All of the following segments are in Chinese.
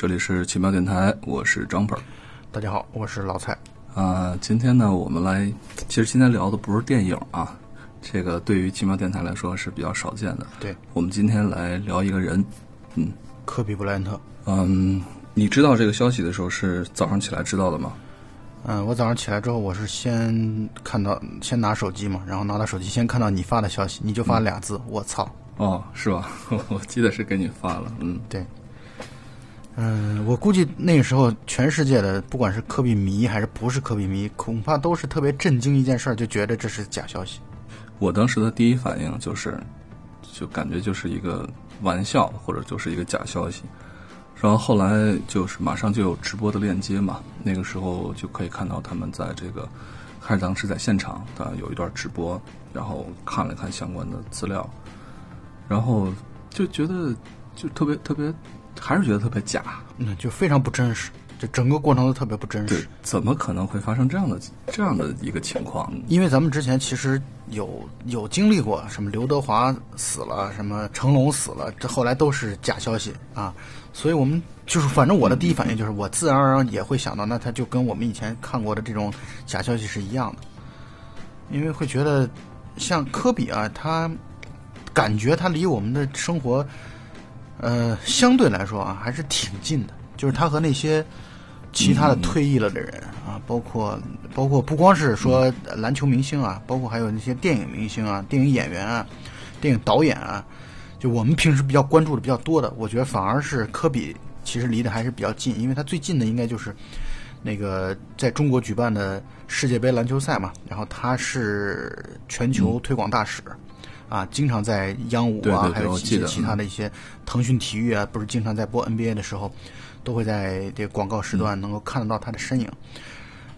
这里是奇妙电台，我是张本儿。大家好，我是老蔡。啊，今天呢，我们来，其实今天聊的不是电影啊，这个对于奇妙电台来说是比较少见的。对，我们今天来聊一个人，嗯，科比布莱恩特。嗯，你知道这个消息的时候是早上起来知道的吗？嗯，我早上起来之后，我是先看到，先拿手机嘛，然后拿到手机，先看到你发的消息，你就发俩字：我操。哦，是吧？我记得是给你发了，嗯，对。嗯，我估计那个时候，全世界的不管是科比迷还是不是科比迷，恐怕都是特别震惊一件事儿，就觉得这是假消息。我当时的第一反应就是，就感觉就是一个玩笑，或者就是一个假消息。然后后来就是马上就有直播的链接嘛，那个时候就可以看到他们在这个，还是当时在现场的有一段直播，然后看了看相关的资料，然后就觉得就特别特别。还是觉得特别假，嗯，就非常不真实，就整个过程都特别不真实。怎么可能会发生这样的这样的一个情况？因为咱们之前其实有有经历过，什么刘德华死了，什么成龙死了，这后来都是假消息啊。所以我们就是，反正我的第一反应就是，我自然而然也会想到，那他就跟我们以前看过的这种假消息是一样的。因为会觉得，像科比啊，他感觉他离我们的生活。呃，相对来说啊，还是挺近的。就是他和那些其他的退役了的人啊，包括包括不光是说篮球明星啊，包括还有那些电影明星啊、电影演员啊、电影导演啊，就我们平时比较关注的比较多的，我觉得反而是科比其实离得还是比较近，因为他最近的应该就是那个在中国举办的世界杯篮球赛嘛，然后他是全球推广大使。啊，经常在央五啊，还有一些其他的一些腾讯体育啊，不是经常在播 NBA 的时候，都会在这个广告时段能够看得到他的身影，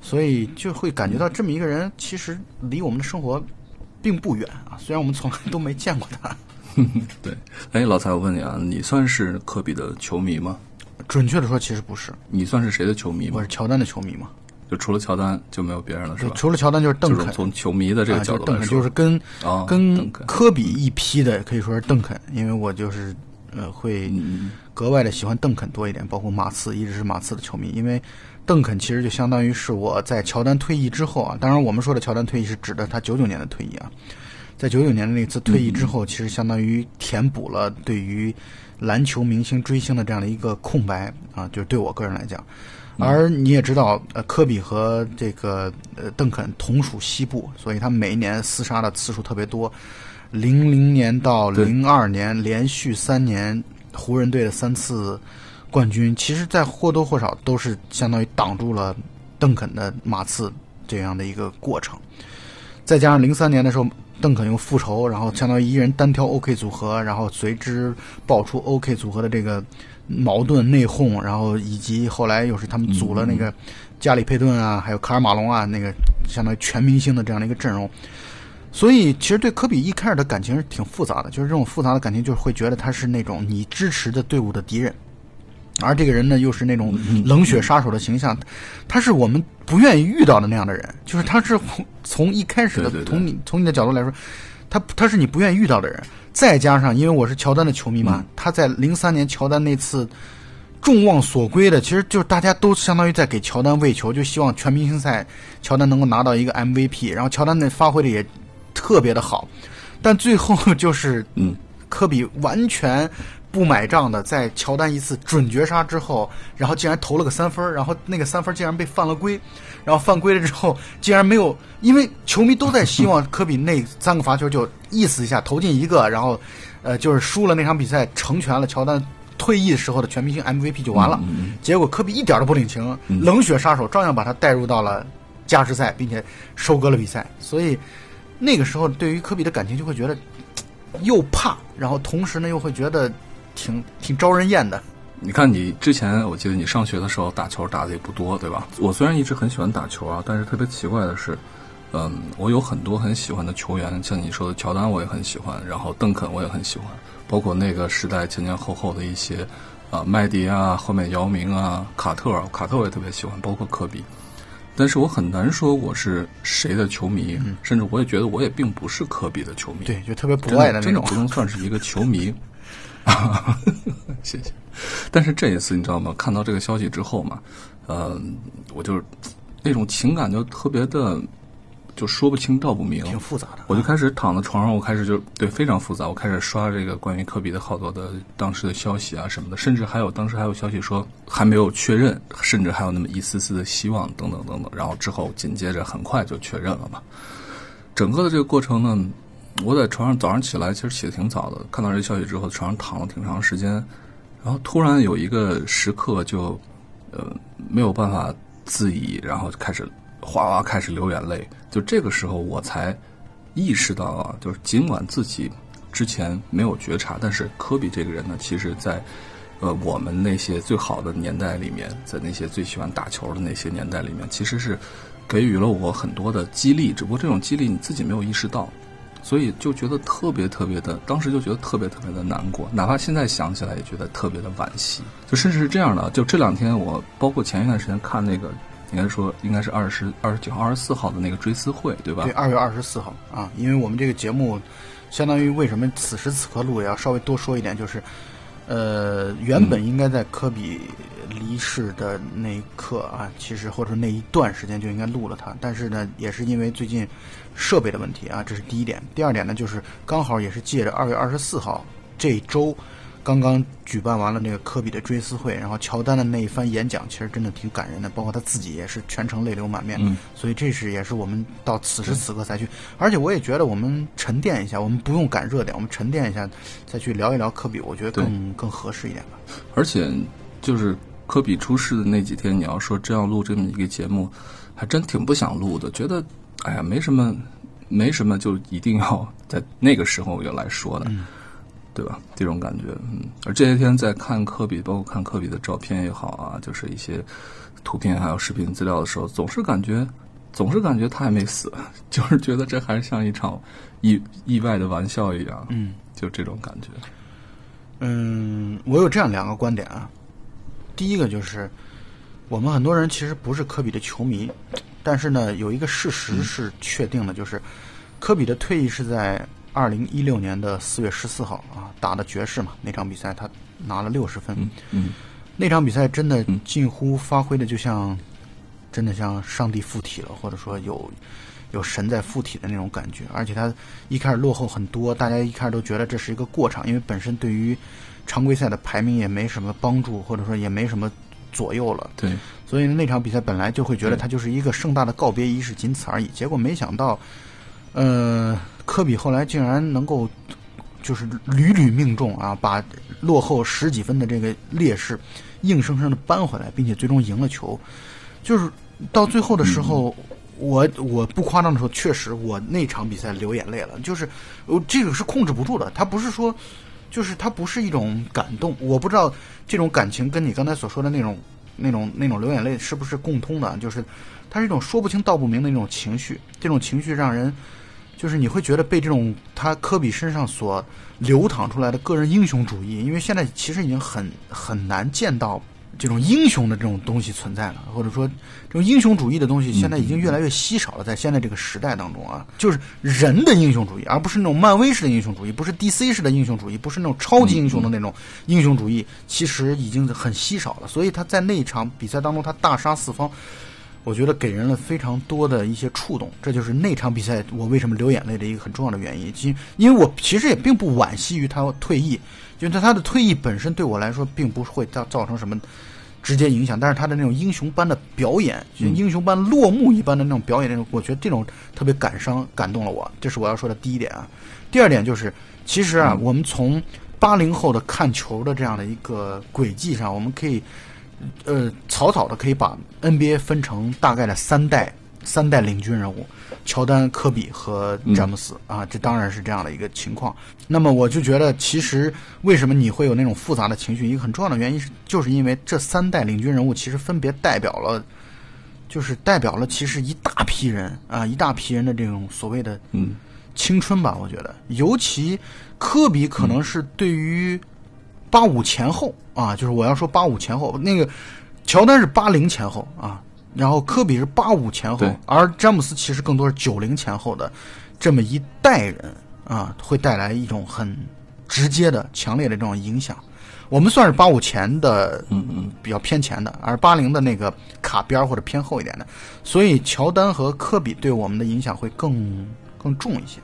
所以就会感觉到这么一个人其实离我们的生活并不远啊。虽然我们从来都没见过他。对，哎，老蔡，我问你啊，你算是科比的球迷吗？准确的说，其实不是。你算是谁的球迷吗？我是乔丹的球迷吗？就除了乔丹就没有别人了，是吧？除了乔丹就是邓肯。从球迷的这个角度来说，就是跟跟科比一批的可以说是邓肯，因为我就是呃会格外的喜欢邓肯多一点，包括马刺一直是马刺的球迷，因为邓肯其实就相当于是我在乔丹退役之后啊，当然我们说的乔丹退役是指的他九九年的退役啊，在九九年的那次退役之后，其实相当于填补了对于篮球明星追星的这样的一个空白啊，就是对我个人来讲。而你也知道，呃，科比和这个呃邓肯同属西部，所以他每一年厮杀的次数特别多。零零年到零二年连续三年湖人队的三次冠军，其实，在或多或少都是相当于挡住了邓肯的马刺这样的一个过程。再加上零三年的时候，邓肯又复仇，然后相当于一人单挑 OK 组合，然后随之爆出 OK 组合的这个。矛盾内讧，然后以及后来又是他们组了那个加里佩顿啊，还有卡尔马龙啊，那个相当于全明星的这样的一个阵容。所以其实对科比一开始的感情是挺复杂的，就是这种复杂的感情，就是会觉得他是那种你支持的队伍的敌人，而这个人呢又是那种冷血杀手的形象，他是我们不愿意遇到的那样的人，就是他是从一开始的从你从你的角度来说，他他是你不愿意遇到的人。再加上，因为我是乔丹的球迷嘛，他在零三年乔丹那次众望所归的，其实就是大家都相当于在给乔丹喂球，就希望全明星赛乔丹能够拿到一个 MVP，然后乔丹那发挥的也特别的好，但最后 就是嗯，科比完全不买账的，在乔丹一次准绝杀之后，然后竟然投了个三分，然后那个三分竟然被犯了规。然后犯规了之后，竟然没有，因为球迷都在希望科比那三个罚球就意思一下投进一个，然后，呃，就是输了那场比赛，成全了乔丹退役时候的全明星 MVP 就完了。结果科比一点都不领情，冷血杀手照样把他带入到了加时赛，并且收割了比赛。所以那个时候对于科比的感情就会觉得又怕，然后同时呢又会觉得挺挺招人厌的。你看，你之前我记得你上学的时候打球打的也不多，对吧？我虽然一直很喜欢打球啊，但是特别奇怪的是，嗯，我有很多很喜欢的球员，像你说的乔丹，我也很喜欢，然后邓肯我也很喜欢，包括那个时代前前后后的一些啊麦迪啊，后面姚明啊，卡特，卡特我也特别喜欢，包括科比。但是我很难说我是谁的球迷，甚至我也觉得我也并不是科比的球迷，对，就特别不爱的那种，真的不能算是一个球迷。谢谢。但是这一次你知道吗？看到这个消息之后嘛，呃，我就那种情感就特别的。就说不清道不明，挺复杂的。我就开始躺在床上，我开始就对非常复杂。我开始刷这个关于科比的好多的当时的消息啊什么的，甚至还有当时还有消息说还没有确认，甚至还有那么一丝丝的希望等等等等。然后之后紧接着很快就确认了嘛。整个的这个过程呢，我在床上早上起来其实起的挺早的，看到这消息之后，床上躺了挺长时间，然后突然有一个时刻就呃没有办法自已，然后开始。哗哗开始流眼泪，就这个时候我才意识到啊，就是尽管自己之前没有觉察，但是科比这个人呢，其实，在呃我们那些最好的年代里面，在那些最喜欢打球的那些年代里面，其实是给予了我很多的激励，只不过这种激励你自己没有意识到，所以就觉得特别特别的，当时就觉得特别特别的难过，哪怕现在想起来也觉得特别的惋惜。就甚至是这样的，就这两天我包括前一段时间看那个。应该说，应该是二十二十九号、二十四号的那个追思会，对吧？对，二月二十四号啊，因为我们这个节目，相当于为什么此时此刻录也要稍微多说一点，就是，呃，原本应该在科比离世的那一刻啊，其实或者那一段时间就应该录了他，但是呢，也是因为最近设备的问题啊，这是第一点。第二点呢，就是刚好也是借着二月二十四号这周。刚刚举办完了那个科比的追思会，然后乔丹的那一番演讲，其实真的挺感人的，包括他自己也是全程泪流满面。嗯，所以这是也是我们到此时此刻才去，而且我也觉得我们沉淀一下，我们不用赶热点，我们沉淀一下再去聊一聊科比，我觉得更更合适一点吧。而且就是科比出事的那几天，你要说真要录这么一个节目，还真挺不想录的，觉得哎呀没什么，没什么就一定要在那个时候要来说的。对吧？这种感觉，嗯。而这些天在看科比，包括看科比的照片也好啊，就是一些图片还有视频资料的时候，总是感觉，总是感觉他还没死，就是觉得这还是像一场意意外的玩笑一样，嗯，就这种感觉。嗯，我有这样两个观点啊。第一个就是，我们很多人其实不是科比的球迷，但是呢，有一个事实是确定的，就是科比的退役是在。二零一六年的四月十四号啊，打的爵士嘛，那场比赛他拿了六十分。嗯，那场比赛真的近乎发挥的就像，真的像上帝附体了，或者说有有神在附体的那种感觉。而且他一开始落后很多，大家一开始都觉得这是一个过场，因为本身对于常规赛的排名也没什么帮助，或者说也没什么左右了。对，所以那场比赛本来就会觉得他就是一个盛大的告别仪式，仅此而已。结果没想到，呃。科比后来竟然能够，就是屡屡命中啊，把落后十几分的这个劣势硬生生的扳回来，并且最终赢了球。就是到最后的时候，我我不夸张的说，确实我那场比赛流眼泪了。就是我这个是控制不住的，他不是说，就是他不是一种感动。我不知道这种感情跟你刚才所说的那种那种那种流眼泪是不是共通的？就是它是一种说不清道不明的那种情绪，这种情绪让人。就是你会觉得被这种他科比身上所流淌出来的个人英雄主义，因为现在其实已经很很难见到这种英雄的这种东西存在了，或者说这种英雄主义的东西现在已经越来越稀少了，在现在这个时代当中啊，就是人的英雄主义，而不是那种漫威式的英雄主义，不是 DC 式的英雄主义，不是那种超级英雄的那种英雄主义，其实已经很稀少了。所以他在那一场比赛当中，他大杀四方。我觉得给人了非常多的一些触动，这就是那场比赛我为什么流眼泪的一个很重要的原因。因因为我其实也并不惋惜于他退役，因为他他的退役本身对我来说并不会造造成什么直接影响。但是他的那种英雄般的表演，就英雄般落幕一般的那种表演，那种我觉得这种特别感伤，感动了我。这是我要说的第一点啊。第二点就是，其实啊，我们从八零后的看球的这样的一个轨迹上，我们可以。呃，草草的可以把 NBA 分成大概的三代三代领军人物，乔丹、科比和詹姆斯啊，这当然是这样的一个情况。那么我就觉得，其实为什么你会有那种复杂的情绪？一个很重要的原因是，就是因为这三代领军人物其实分别代表了，就是代表了其实一大批人啊，一大批人的这种所谓的嗯青春吧。我觉得，尤其科比可能是对于。八五前后啊，就是我要说八五前后，那个乔丹是八零前后啊，然后科比是八五前后，而詹姆斯其实更多是九零前后的这么一代人啊，会带来一种很直接的、强烈的这种影响。我们算是八五前的，嗯嗯，比较偏前的，而八零的那个卡边或者偏后一点的，所以乔丹和科比对我们的影响会更更重一些。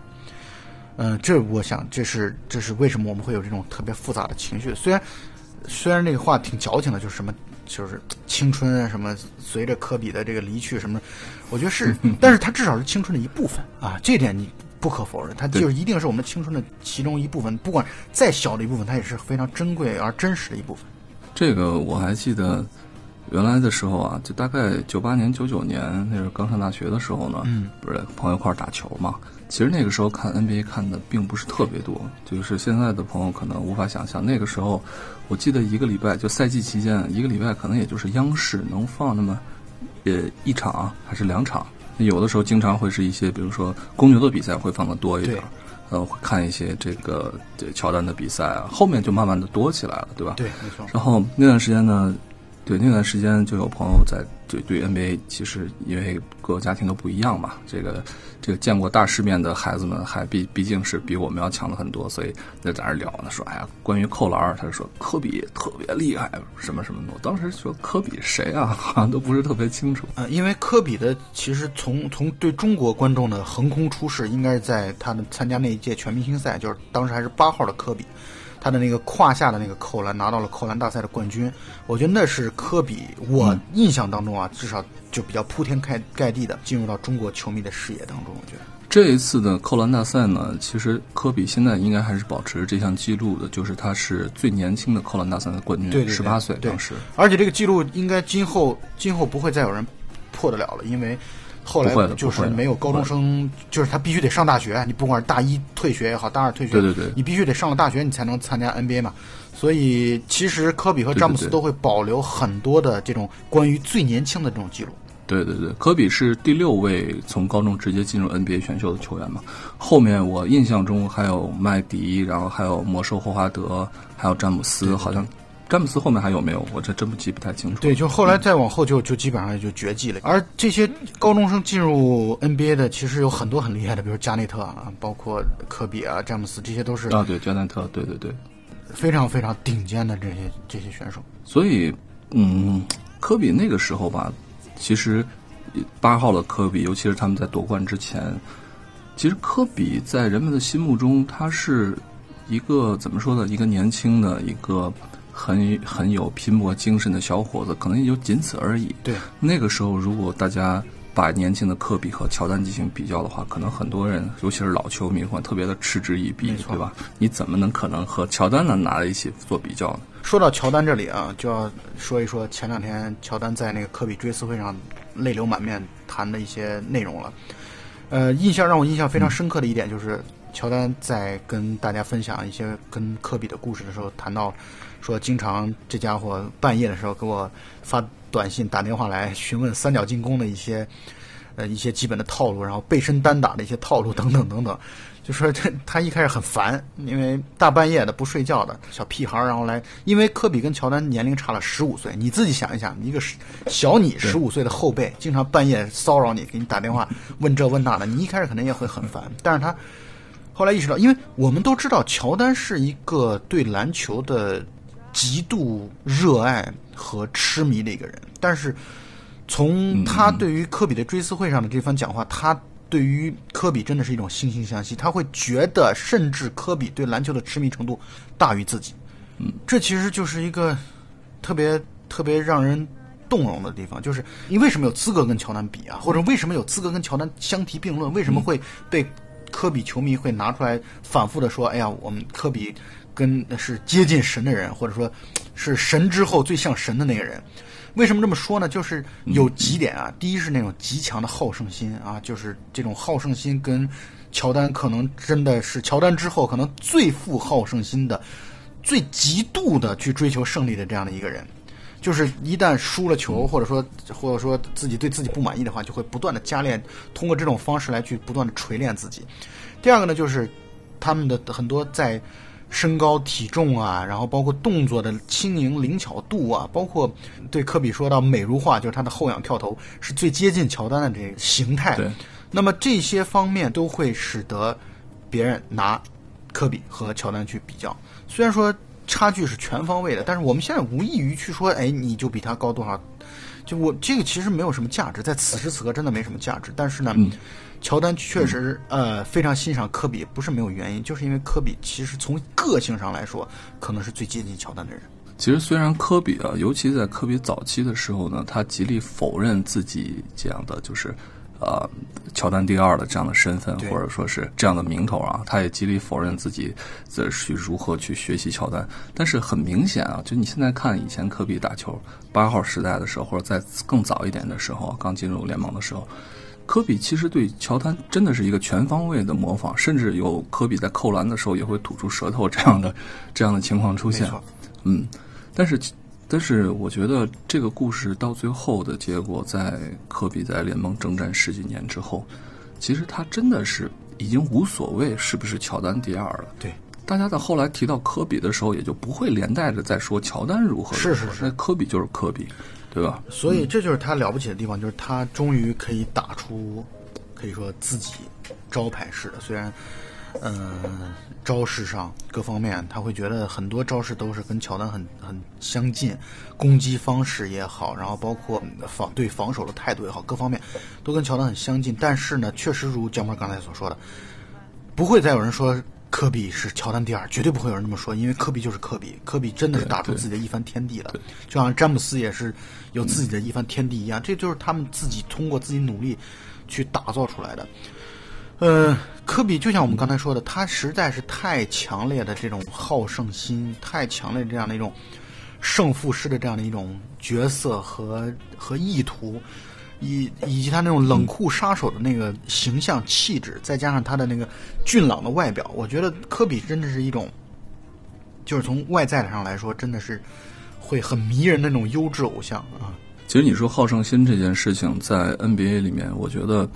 嗯，这我想这是这是为什么我们会有这种特别复杂的情绪。虽然虽然这个话挺矫情的，就是什么就是青春啊什么，随着科比的这个离去什么，我觉得是，但是他至少是青春的一部分啊，这点你。不可否认，它就是一定是我们青春的其中一部分，不管再小的一部分，它也是非常珍贵而真实的一部分。这个我还记得，原来的时候啊，就大概九八年、九九年，那时候刚上大学的时候呢，嗯，不是朋友一块打球嘛。其实那个时候看 NBA 看的并不是特别多，就是现在的朋友可能无法想象，那个时候我记得一个礼拜就赛季期间，一个礼拜可能也就是央视能放那么呃一场还是两场。有的时候经常会是一些，比如说公牛的比赛会放的多一点，呃，会看一些这个这乔丹的比赛啊，后面就慢慢的多起来了，对吧？对，没错。然后那段时间呢，对那段时间就有朋友在。对对，NBA 其实因为各个家庭都不一样嘛，这个这个见过大世面的孩子们还毕毕竟是比我们要强的很多，所以在在那聊呢，说哎呀，关于扣篮，他就说科比特别厉害，什么什么的。我当时说科比谁啊？好像都不是特别清楚。呃，因为科比的其实从从对中国观众的横空出世，应该是在他的参加那一届全明星赛，就是当时还是八号的科比。他的那个胯下的那个扣篮拿到了扣篮大赛的冠军，我觉得那是科比。我印象当中啊，至少就比较铺天盖盖地的进入到中国球迷的视野当中。我觉得这一次的扣篮大赛呢，其实科比现在应该还是保持这项记录的，就是他是最年轻的扣篮大赛的冠军，十八岁当时。而且这个记录应该今后今后不会再有人破得了了，因为。后来就是没有高中生，就是他必须得上大学。你不管是大一退学也好，大二退学，对对对，你必须得上了大学，你才能参加 NBA 嘛。所以其实科比和詹姆斯都会保留很多的这种关于最年轻的这种记录。对对对，科比是第六位从高中直接进入 NBA 选秀的球员嘛。后面我印象中还有麦迪，然后还有魔兽霍华德，还有詹姆斯，好像。詹姆斯后面还有没有？我这真不记不太清楚。对，就后来再往后就就基本上就绝迹了。而这些高中生进入 NBA 的，其实有很多很厉害的，比如加内特啊，包括科比啊、詹姆斯，这些都是啊，对，加内特，对对对，非常非常顶尖的这些这些选手。所以，嗯，科比那个时候吧，其实八号的科比，尤其是他们在夺冠之前，其实科比在人们的心目中，他是一个怎么说呢？一个年轻的一个。很很有拼搏精神的小伙子，可能也就仅此而已。对，那个时候如果大家把年轻的科比和乔丹进行比较的话，可能很多人，尤其是老球迷，会特别的嗤之以鼻，对吧？你怎么能可能和乔丹呢拿在一起做比较呢？说到乔丹这里啊，就要说一说前两天乔丹在那个科比追思会上泪流满面谈的一些内容了。呃，印象让我印象非常深刻的一点就是，乔丹在跟大家分享一些跟科比的故事的时候谈到。说经常这家伙半夜的时候给我发短信、打电话来询问三角进攻的一些呃一些基本的套路，然后背身单打的一些套路等等等等。就说这他一开始很烦，因为大半夜的不睡觉的小屁孩儿，然后来，因为科比跟乔丹年龄差了十五岁，你自己想一想，一个小你十五岁的后辈，经常半夜骚扰你，给你打电话问这问那的，你一开始可能也会很烦，但是他后来意识到，因为我们都知道乔丹是一个对篮球的。极度热爱和痴迷的一个人，但是从他对于科比的追思会上的这番讲话，他对于科比真的是一种惺惺相惜。他会觉得，甚至科比对篮球的痴迷程度大于自己。嗯，这其实就是一个特别特别让人动容的地方。就是你为什么有资格跟乔丹比啊？或者为什么有资格跟乔丹相提并论？为什么会被科比球迷会拿出来反复的说？哎呀，我们科比。跟是接近神的人，或者说，是神之后最像神的那个人。为什么这么说呢？就是有几点啊。第一是那种极强的好胜心啊，就是这种好胜心跟乔丹可能真的是乔丹之后可能最富好胜心的、最极度的去追求胜利的这样的一个人。就是一旦输了球，或者说或者说自己对自己不满意的话，就会不断的加练，通过这种方式来去不断的锤炼自己。第二个呢，就是他们的很多在。身高体重啊，然后包括动作的轻盈灵巧度啊，包括对科比说到美如画，就是他的后仰跳投是最接近乔丹的这个形态。对，那么这些方面都会使得别人拿科比和乔丹去比较。虽然说差距是全方位的，但是我们现在无异于去说，哎，你就比他高多少？就我这个其实没有什么价值，在此时此刻真的没什么价值。但是呢，乔丹确实呃非常欣赏科比，不是没有原因，就是因为科比其实从个性上来说，可能是最接近乔丹的人。其实虽然科比啊，尤其在科比早期的时候呢，他极力否认自己这样的就是。呃，乔丹第二的这样的身份，或者说是这样的名头啊，他也极力否认自己在去如何去学习乔丹。但是很明显啊，就你现在看以前科比打球八号时代的时候，或者在更早一点的时候，刚进入联盟的时候，科比其实对乔丹真的是一个全方位的模仿，甚至有科比在扣篮的时候也会吐出舌头这样的这样的情况出现。嗯，但是。但是我觉得这个故事到最后的结果，在科比在联盟征战十几年之后，其实他真的是已经无所谓是不是乔丹第二了。对，大家在后来提到科比的时候，也就不会连带着再说乔丹如何。是是是，那科比就是科比，对吧？所以这就是他了不起的地方，就是他终于可以打出可以说自己招牌式的，虽然。嗯，招式上各方面，他会觉得很多招式都是跟乔丹很很相近，攻击方式也好，然后包括防对防守的态度也好，各方面都跟乔丹很相近。但是呢，确实如姜波刚才所说的，不会再有人说科比是乔丹第二，绝对不会有人这么说，因为科比就是科比，科比真的是打出自己的一番天地了，就像詹姆斯也是有自己的一番天地一样，这就是他们自己通过自己努力去打造出来的。呃，科比就像我们刚才说的，他实在是太强烈的这种好胜心，太强烈这样的一种胜负师的这样的一种角色和和意图，以以及他那种冷酷杀手的那个形象气质，再加上他的那个俊朗的外表，我觉得科比真的是一种，就是从外在上来说，真的是会很迷人的那种优质偶像啊。其实你说好胜心这件事情，在 NBA 里面，我觉得。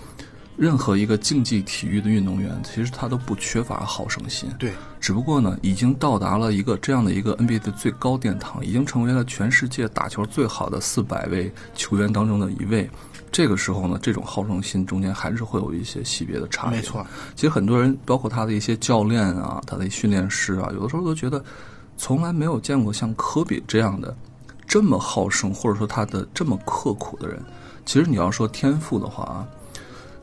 任何一个竞技体育的运动员，其实他都不缺乏好胜心。对，只不过呢，已经到达了一个这样的一个 NBA 的最高殿堂，已经成为了全世界打球最好的四百位球员当中的一位。这个时候呢，这种好胜心中间还是会有一些细别的差别。没错，其实很多人，包括他的一些教练啊，他的训练师啊，有的时候都觉得，从来没有见过像科比这样的这么好胜，或者说他的这么刻苦的人。其实你要说天赋的话啊。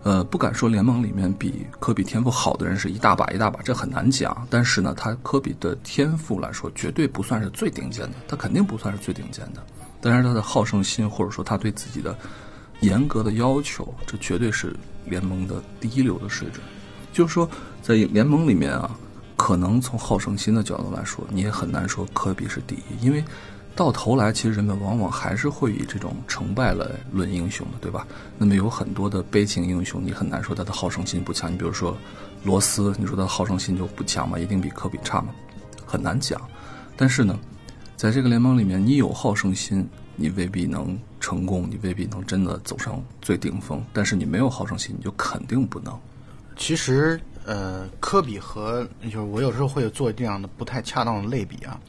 呃，不敢说联盟里面比科比天赋好的人是一大把一大把，这很难讲。但是呢，他科比的天赋来说，绝对不算是最顶尖的，他肯定不算是最顶尖的。但是他的好胜心，或者说他对自己的严格的要求，这绝对是联盟的第一流的水准。就是说，在联盟里面啊，可能从好胜心的角度来说，你也很难说科比是第一，因为。到头来，其实人们往往还是会以这种成败来论英雄的，对吧？那么有很多的悲情英雄，你很难说他的好胜心不强。你比如说罗斯，你说他的好胜心就不强吗？一定比科比差吗？很难讲。但是呢，在这个联盟里面，你有好胜心，你未必能成功，你未必能真的走上最顶峰。但是你没有好胜心，你就肯定不能。其实，呃，科比和就是我有时候会做这样的不太恰当的类比啊。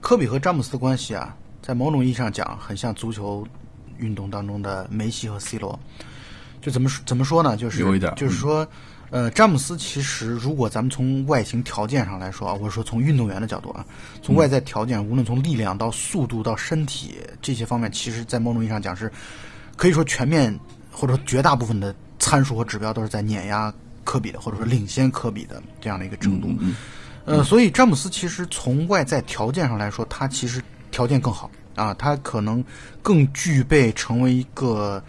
科比和詹姆斯的关系啊，在某种意义上讲，很像足球运动当中的梅西和 C 罗。就怎么怎么说呢？就是有一点，就是说，呃，詹姆斯其实如果咱们从外形条件上来说，或者说从运动员的角度啊，从外在条件，无论从力量到速度到身体这些方面，其实在某种意义上讲是，可以说全面或者说绝大部分的参数和指标都是在碾压科比的，或者说领先科比的这样的一个程度。呃，所以詹姆斯其实从外在条件上来说，他其实条件更好啊，他可能更具备成为一个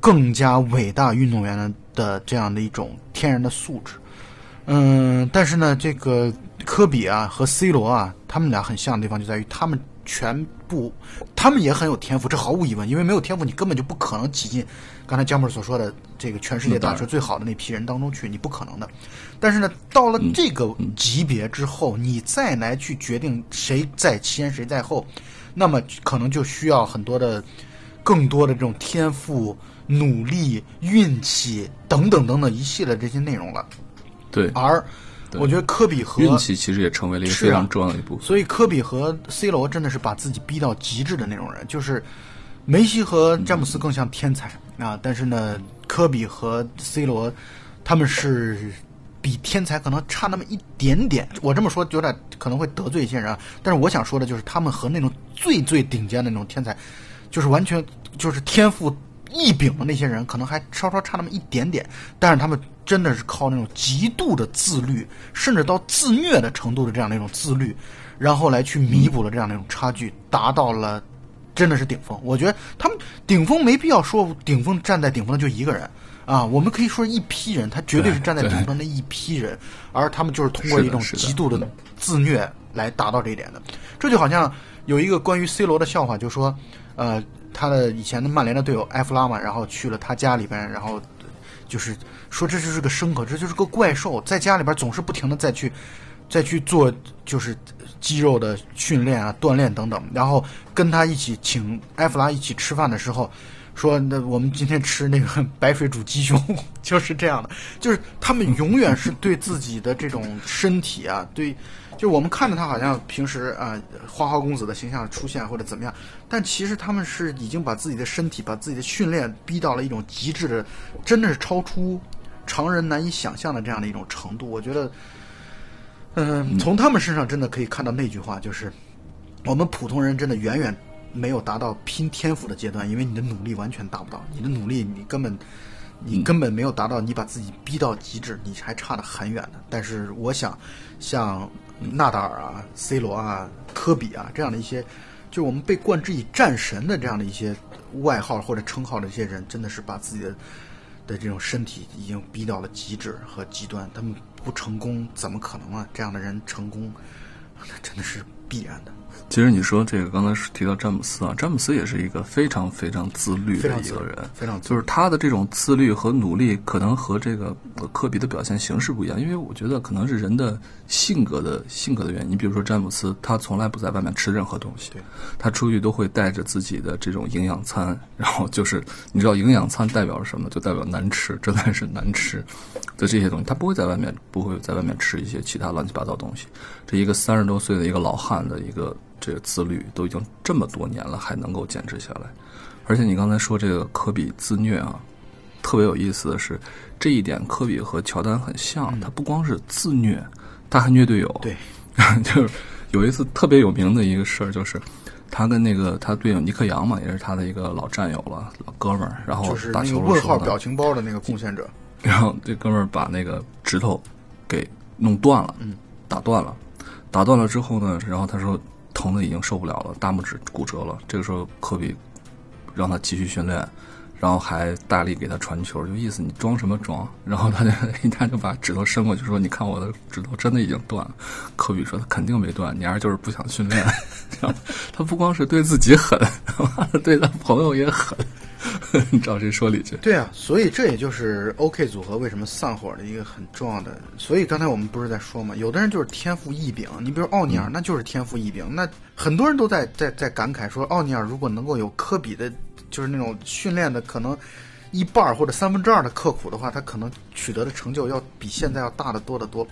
更加伟大运动员的的这样的一种天然的素质。嗯，但是呢，这个科比啊和 C 罗啊，他们俩很像的地方就在于他们。全部，他们也很有天赋，这毫无疑问。因为没有天赋，你根本就不可能挤进刚才姜博所说的这个全世界打球最好的那批人当中去，你不可能的。但是呢，到了这个级别之后，你再来去决定谁在先谁在后，那么可能就需要很多的、更多的这种天赋、努力、运气等等等等一系列这些内容了。对，而。我觉得科比和运气其实也成为了一个非常重要的一部分。所以科比和 C 罗真的是把自己逼到极致的那种人。就是梅西和詹姆斯更像天才啊，但是呢，科比和 C 罗他们是比天才可能差那么一点点。我这么说有点可能会得罪一些人啊，但是我想说的就是，他们和那种最最顶尖的那种天才，就是完全就是天赋异禀的那些人，可能还稍稍差那么一点点。但是他们真的是靠那种极度的自律，甚至到自虐的程度的这样的一种自律，然后来去弥补了这样的一种差距，达到了真的是顶峰。我觉得他们顶峰没必要说顶峰站在顶峰的就一个人。啊，我们可以说一批人，他绝对是站在顶峰的一批人，而他们就是通过一种极度的自虐来达到这一点的。这就好像有一个关于 C 罗的笑话，就说，呃，他的以前的曼联的队友埃弗拉嘛，然后去了他家里边，然后就是说这就是个牲口，这就是个怪兽，在家里边总是不停的再去再去做就是肌肉的训练啊、锻炼等等，然后跟他一起请埃弗拉一起吃饭的时候。说那我们今天吃那个 白水煮鸡胸，就是这样的，就是他们永远是对自己的这种身体啊，对，就我们看着他好像平时啊花花公子的形象出现或者怎么样，但其实他们是已经把自己的身体、把自己的训练逼到了一种极致的，真的是超出常人难以想象的这样的一种程度。我觉得，嗯，从他们身上真的可以看到那句话，就是我们普通人真的远远。没有达到拼天赋的阶段，因为你的努力完全达不到。你的努力，你根本，你根本没有达到，你把自己逼到极致，你还差得很远的。但是，我想，像纳达尔啊、C 罗啊、科比啊这样的一些，就我们被冠之以战神的这样的一些外号或者称号的一些人，真的是把自己的的这种身体已经逼到了极致和极端。他们不成功怎么可能啊？这样的人成功，那真的是必然的。其实你说这个，刚才是提到詹姆斯啊，詹姆斯也是一个非常非常自律的一个人，非常就是他的这种自律和努力，可能和这个科比的表现形式不一样，因为我觉得可能是人的性格的性格的原因。你比如说詹姆斯，他从来不在外面吃任何东西，他出去都会带着自己的这种营养餐，然后就是你知道营养餐代表着什么？就代表难吃，真的是难吃 的这些东西，他不会在外面不会在外面吃一些其他乱七八糟东西。这一个三十多岁的一个老汉的一个。这个自律都已经这么多年了，还能够坚持下来。而且你刚才说这个科比自虐啊，特别有意思的是，这一点科比和乔丹很像。他不光是自虐，他还虐队友。对，就是有一次特别有名的一个事儿，就是他跟那个他队友尼克杨嘛，也是他的一个老战友了，老哥们儿。然后打球问号表情包的那个贡献者。然后这哥们儿把那个指头给弄断了，嗯，打断了。打断了之后呢，然后他说。疼的已经受不了了，大拇指骨折了。这个时候，科比让他继续训练，然后还大力给他传球，就意思你装什么装？然后他就一下就把指头伸过去说：“你看我的指头真的已经断了。”科比说：“他肯定没断，你还是就是不想训练。”他不光是对自己狠，对他朋友也狠。你找谁说理去？对啊，所以这也就是 OK 组合为什么散伙的一个很重要的。所以刚才我们不是在说嘛，有的人就是天赋异禀，你比如奥尼尔，那就是天赋异禀。那很多人都在在在感慨说，奥尼尔如果能够有科比的，就是那种训练的可能一半或者三分之二的刻苦的话，他可能取得的成就要比现在要大得多得多。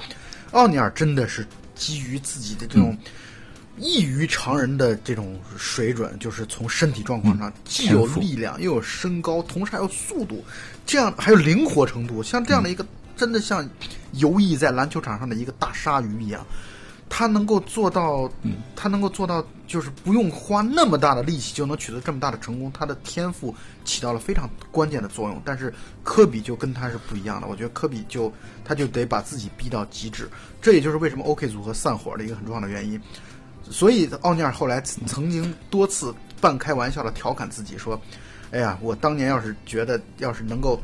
奥尼尔真的是基于自己的这种。异于常人的这种水准，就是从身体状况上，既有力量，又有身高，同时还有速度，这样还有灵活程度。像这样的一个，真的像游弋在篮球场上的一个大鲨鱼一样，他能够做到，他能够做到，就是不用花那么大的力气就能取得这么大的成功。他的天赋起到了非常关键的作用。但是科比就跟他是不一样的，我觉得科比就他就得把自己逼到极致。这也就是为什么 OK 组合散伙的一个很重要的原因。所以奥尼尔后来曾经多次半开玩笑的调侃自己说：“哎呀，我当年要是觉得要是能够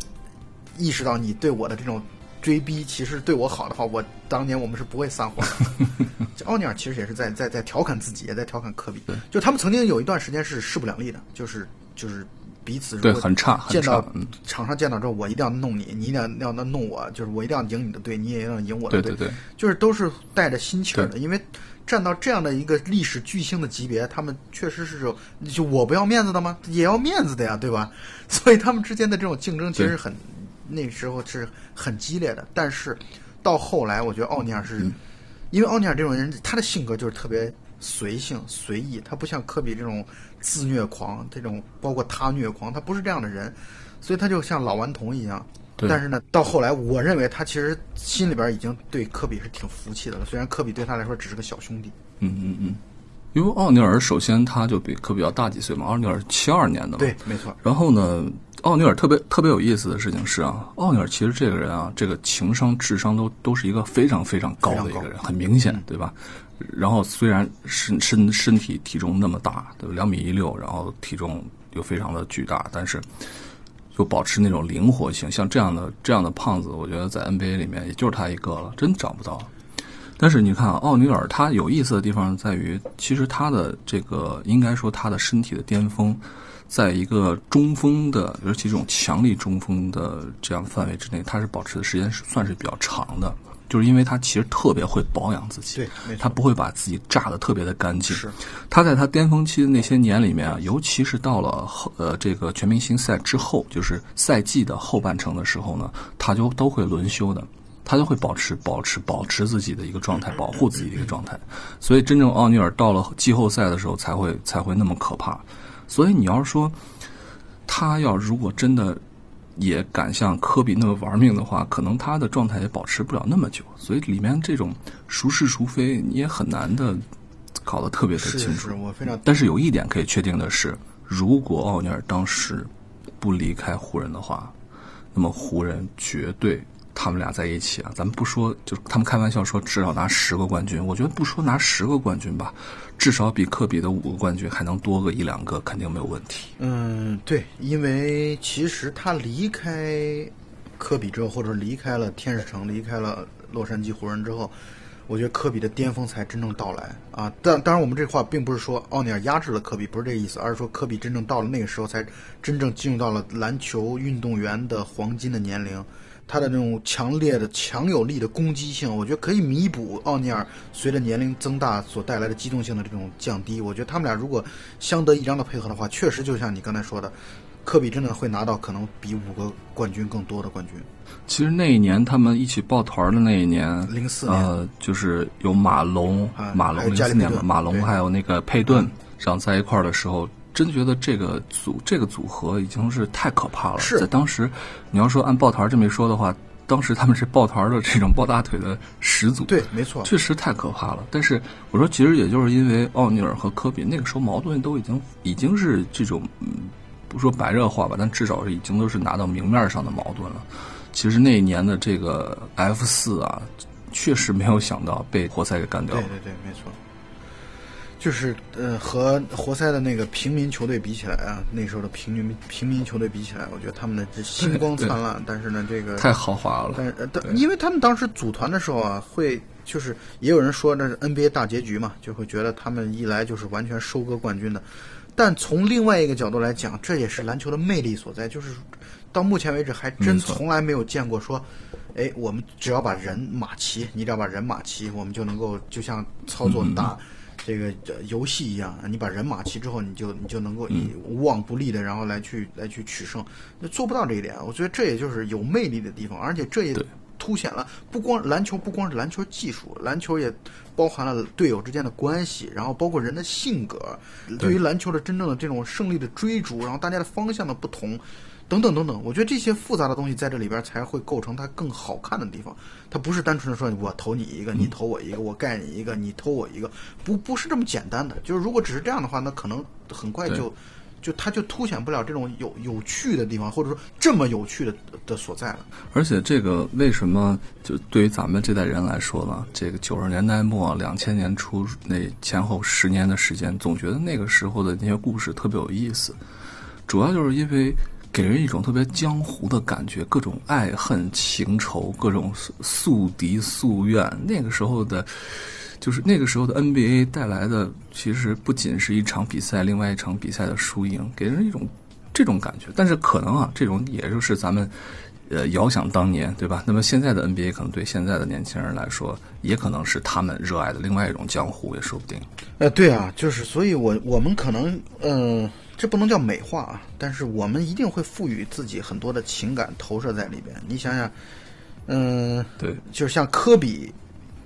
意识到你对我的这种追逼其实对我好的话，我当年我们是不会撒谎的。”奥尼尔其实也是在在在调侃自己，也在调侃科比。就他们曾经有一段时间是势不两立的，就是就是彼此对很差，见到场上见到之后，我一定要弄你，你一定要要能弄我，就是我一定要赢你的队，你也要赢我的队，对对对，就是都是带着心气儿的，因为。站到这样的一个历史巨星的级别，他们确实是就就我不要面子的吗？也要面子的呀，对吧？所以他们之间的这种竞争其实很那时候是很激烈的。但是到后来，我觉得奥尼尔是因为奥尼尔这种人，他的性格就是特别随性随意，他不像科比这种自虐狂，这种包括他虐狂，他不是这样的人，所以他就像老顽童一样，但是呢，到后来，我认为他其实心里边已经对科比是挺服气的了。虽然科比对他来说只是个小兄弟。嗯嗯嗯。因为奥尼尔首先他就比科比要大几岁嘛，奥尼尔七二年的嘛。对，没错。然后呢，奥尼尔特别特别有意思的事情是啊，奥尼尔其实这个人啊，这个情商、智商都都是一个非常非常高的一个人，很明显，对吧？然后虽然身身身体体重那么大，对吧？两米一六，然后体重又非常的巨大，但是又保持那种灵活性。像这样的这样的胖子，我觉得在 NBA 里面也就是他一个了，真找不到。但是你看啊，奥尼尔他有意思的地方在于，其实他的这个应该说他的身体的巅峰，在一个中锋的，尤其这种强力中锋的这样范围之内，他是保持的时间是算是比较长的。就是因为他其实特别会保养自己，对，他不会把自己炸的特别的干净。是，他在他巅峰期的那些年里面啊，尤其是到了后呃这个全明星赛之后，就是赛季的后半程的时候呢，他就都会轮休的，他就会保持保持保持自己的一个状态，保护自己的一个状态。所以真正奥尼尔到了季后赛的时候才会才会那么可怕。所以你要是说他要如果真的。也敢像科比那么玩命的话，可能他的状态也保持不了那么久。所以里面这种孰是孰非，你也很难的搞得特别的清楚。我非常。但是有一点可以确定的是，如果奥尼尔当时不离开湖人的话，那么湖人绝对。他们俩在一起啊，咱们不说，就他们开玩笑说至少拿十个冠军。我觉得不说拿十个冠军吧，至少比科比的五个冠军还能多个一两个，肯定没有问题。嗯，对，因为其实他离开科比之后，或者离开了天使城，离开了洛杉矶湖人之后，我觉得科比的巅峰才真正到来啊。但当然，我们这话并不是说奥尼尔压制了科比，不是这个意思，而是说科比真正到了那个时候，才真正进入到了篮球运动员的黄金的年龄。他的那种强烈的、强有力的攻击性，我觉得可以弥补奥尼尔随着年龄增大所带来的机动性的这种降低。我觉得他们俩如果相得益彰的配合的话，确实就像你刚才说的，科比真的会拿到可能比五个冠军更多的冠军。其实那一年他们一起抱团的那一年，零四年，呃，就是有马龙、马龙零四年嘛，马龙还有那个佩顿，然后在一块儿的时候。真觉得这个组这个组合已经是太可怕了。是在当时，你要说按抱团这么一说的话，当时他们是抱团的这种抱大腿的始祖。对，没错，确实太可怕了。但是我说，其实也就是因为奥尼尔和科比那个时候矛盾都已经已经是这种，不说白热化吧，但至少是已经都是拿到明面上的矛盾了。其实那一年的这个 F 四啊，确实没有想到被活塞给干掉了。对对对，没错。就是呃，和活塞的那个平民球队比起来啊，那时候的平民平民球队比起来，我觉得他们的这星光灿烂。但是呢，这个太豪华了。但是，但因为他们当时组团的时候啊，会就是也有人说那是 NBA 大结局嘛，就会觉得他们一来就是完全收割冠军的。但从另外一个角度来讲，这也是篮球的魅力所在，就是到目前为止还真从来没有见过说，哎，我们只要把人马齐，你只要把人马齐，我们就能够就像操作打。这个游戏一样，你把人马齐之后，你就你就能够以无往不利的，然后来去来去取胜。那做不到这一点，我觉得这也就是有魅力的地方，而且这也凸显了不光篮球不光是篮球技术，篮球也包含了队友之间的关系，然后包括人的性格，对于篮球的真正的这种胜利的追逐，然后大家的方向的不同。等等等等，我觉得这些复杂的东西在这里边才会构成它更好看的地方。它不是单纯的说我投你一个，你投我一个，我盖你一个，你投我一个，不不是这么简单的。就是如果只是这样的话，那可能很快就就它就凸显不了这种有有趣的地方，或者说这么有趣的的所在了。而且这个为什么就对于咱们这代人来说呢？这个九十年代末、两千年初那前后十年的时间，总觉得那个时候的那些故事特别有意思，主要就是因为。给人一种特别江湖的感觉，各种爱恨情仇，各种宿敌夙愿。那个时候的，就是那个时候的 NBA 带来的，其实不仅是一场比赛，另外一场比赛的输赢，给人一种这种感觉。但是可能啊，这种也就是咱们呃遥想当年，对吧？那么现在的 NBA 可能对现在的年轻人来说，也可能是他们热爱的另外一种江湖，也说不定。呃，对啊，就是，所以我我们可能嗯。这不能叫美化啊，但是我们一定会赋予自己很多的情感投射在里边。你想想，嗯，对，就是像科比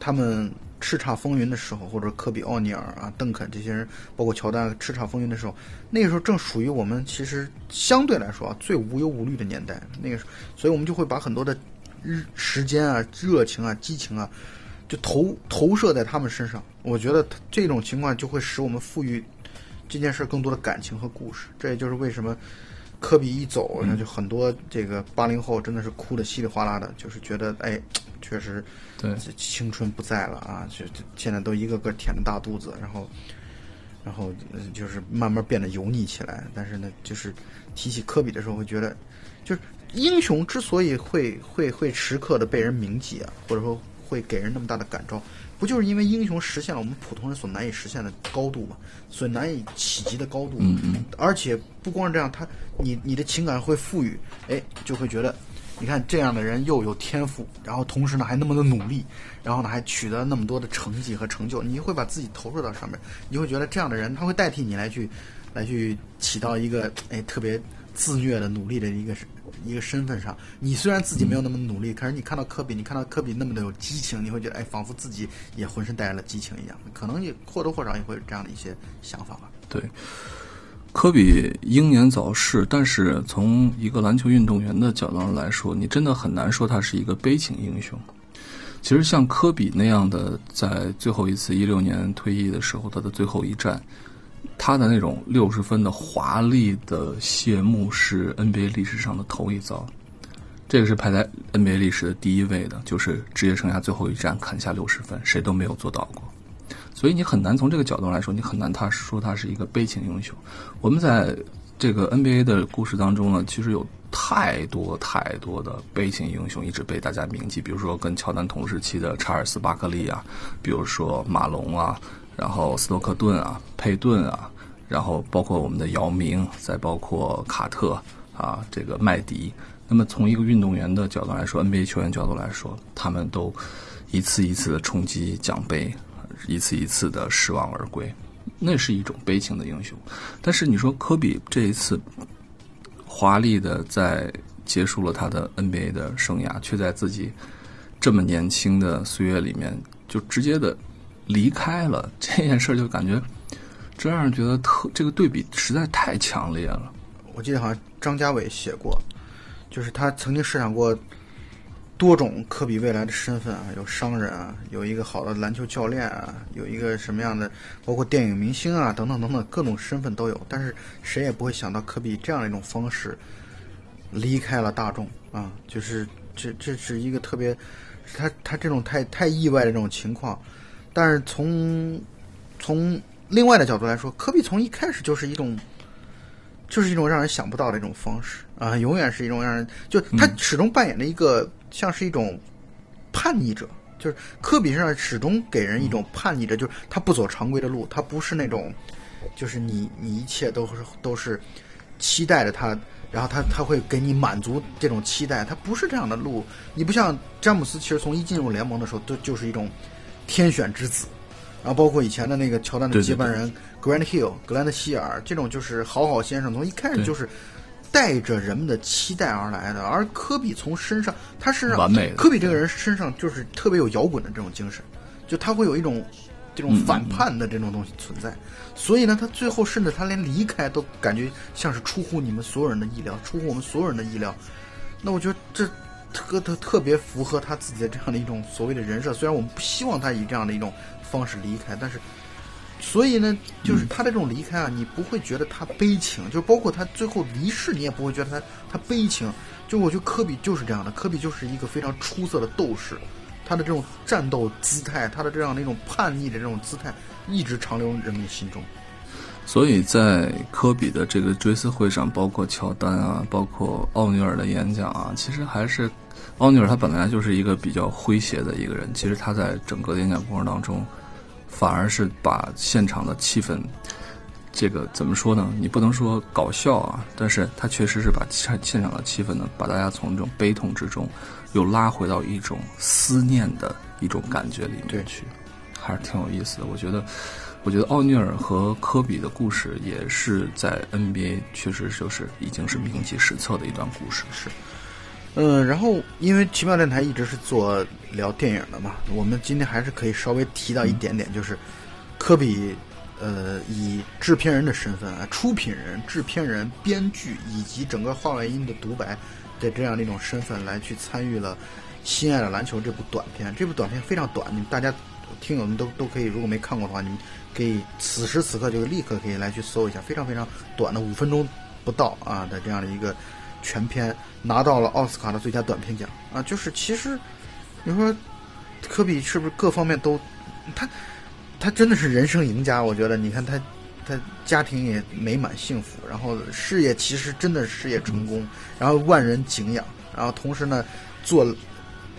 他们叱咤风云的时候，或者科比、奥尼尔啊、邓肯这些人，包括乔丹叱咤风云的时候，那个时候正属于我们其实相对来说啊最无忧无虑的年代。那个时候，所以我们就会把很多的日时间啊、热情啊、激情啊，就投投射在他们身上。我觉得这种情况就会使我们赋予这件事更多的感情和故事。这也就是为什么科比一走，那就很多这个八零后真的是哭的稀里哗啦的，就是觉得哎。确实，对，青春不在了啊！就现在都一个个舔着大肚子，然后，然后就是慢慢变得油腻起来。但是呢，就是提起科比的时候，会觉得，就是英雄之所以会会会时刻的被人铭记啊，或者说会给人那么大的感召，不就是因为英雄实现了我们普通人所难以实现的高度嘛？所以难以企及的高度。嗯嗯。而且不光是这样，他你你的情感会赋予，哎，就会觉得。你看这样的人又有天赋，然后同时呢还那么的努力，然后呢还取得那么多的成绩和成就，你会把自己投入到上面，你会觉得这样的人他会代替你来去，来去起到一个哎特别自虐的努力的一个一个身份上。你虽然自己没有那么努力，可是你看到科比，你看到科比那么的有激情，你会觉得哎仿佛自己也浑身带来了激情一样，可能也或多或少也会有这样的一些想法吧。对。科比英年早逝，但是从一个篮球运动员的角度上来说，你真的很难说他是一个悲情英雄。其实像科比那样的，在最后一次一六年退役的时候，他的最后一战，他的那种六十分的华丽的谢幕是 NBA 历史上的头一遭。这个是排在 NBA 历史的第一位的，就是职业生涯最后一战砍下六十分，谁都没有做到过。所以你很难从这个角度来说，你很难他说他是一个悲情英雄。我们在这个 NBA 的故事当中呢，其实有太多太多的悲情英雄一直被大家铭记，比如说跟乔丹同时期的查尔斯·巴克利啊，比如说马龙啊，然后斯托克顿啊、佩顿啊，然后包括我们的姚明，再包括卡特啊，这个麦迪。那么从一个运动员的角度来说，NBA 球员角度来说，他们都一次一次的冲击奖杯。一次一次的失望而归，那是一种悲情的英雄。但是你说科比这一次华丽的在结束了他的 NBA 的生涯，却在自己这么年轻的岁月里面就直接的离开了，这件事就感觉真让人觉得特这个对比实在太强烈了。我记得好像张家伟写过，就是他曾经设想过。多种科比未来的身份啊，有商人啊，有一个好的篮球教练啊，有一个什么样的，包括电影明星啊，等等等等，各种身份都有。但是谁也不会想到科比这样的一种方式离开了大众啊，就是这这是一个特别，他他这种太太意外的这种情况。但是从从另外的角度来说，科比从一开始就是一种。就是一种让人想不到的一种方式啊，永远是一种让人就他始终扮演着一个像是一种叛逆者，就是科比身上始终给人一种叛逆者，就是他不走常规的路，他不是那种就是你你一切都是都是期待着他，然后他他会给你满足这种期待，他不是这样的路。你不像詹姆斯，其实从一进入联盟的时候，都就是一种天选之子。然后包括以前的那个乔丹的接班人 Grant Hill 格兰德希尔，这种就是好好先生，从一开始就是带着人们的期待而来的。而科比从身上，他身上完美。科比这个人身上就是特别有摇滚的这种精神，就他会有一种这种反叛的这种东西存在。所以呢，他最后甚至他连离开都感觉像是出乎你们所有人的意料，出乎我们所有人的意料。那我觉得这特特特别符合他自己的这样的一种所谓的人设。虽然我们不希望他以这样的一种。方式离开，但是，所以呢，就是他的这种离开啊，你不会觉得他悲情，就包括他最后离世，你也不会觉得他他悲情。就我觉得科比就是这样的，科比就是一个非常出色的斗士，他的这种战斗姿态，他的这样的一种叛逆的这种姿态，一直长留人们心中。所以在科比的这个追思会上，包括乔丹啊，包括奥尼尔的演讲啊，其实还是。奥尼尔他本来就是一个比较诙谐的一个人，其实他在整个演讲过程当中，反而是把现场的气氛，这个怎么说呢？你不能说搞笑啊，但是他确实是把现现场的气氛呢，把大家从这种悲痛之中，又拉回到一种思念的一种感觉里面去，还是挺有意思的。我觉得，我觉得奥尼尔和科比的故事也是在 NBA 确实就是已经是铭记史册的一段故事，是。嗯，然后因为奇妙电台一直是做聊电影的嘛，我们今天还是可以稍微提到一点点，就是科比，呃，以制片人的身份啊，出品人、制片人、编剧以及整个画外音的独白的这样的一种身份来去参与了《心爱的篮球》这部短片。这部短片非常短，你们大家听友们都都可以，如果没看过的话，你们可以此时此刻就立刻可以来去搜一下，非常非常短的五分钟不到啊的这样的一个。全片拿到了奥斯卡的最佳短片奖啊！就是其实，你说科比是不是各方面都他他真的是人生赢家？我觉得你看他他家庭也美满幸福，然后事业其实真的事业成功，然后万人敬仰，然后同时呢做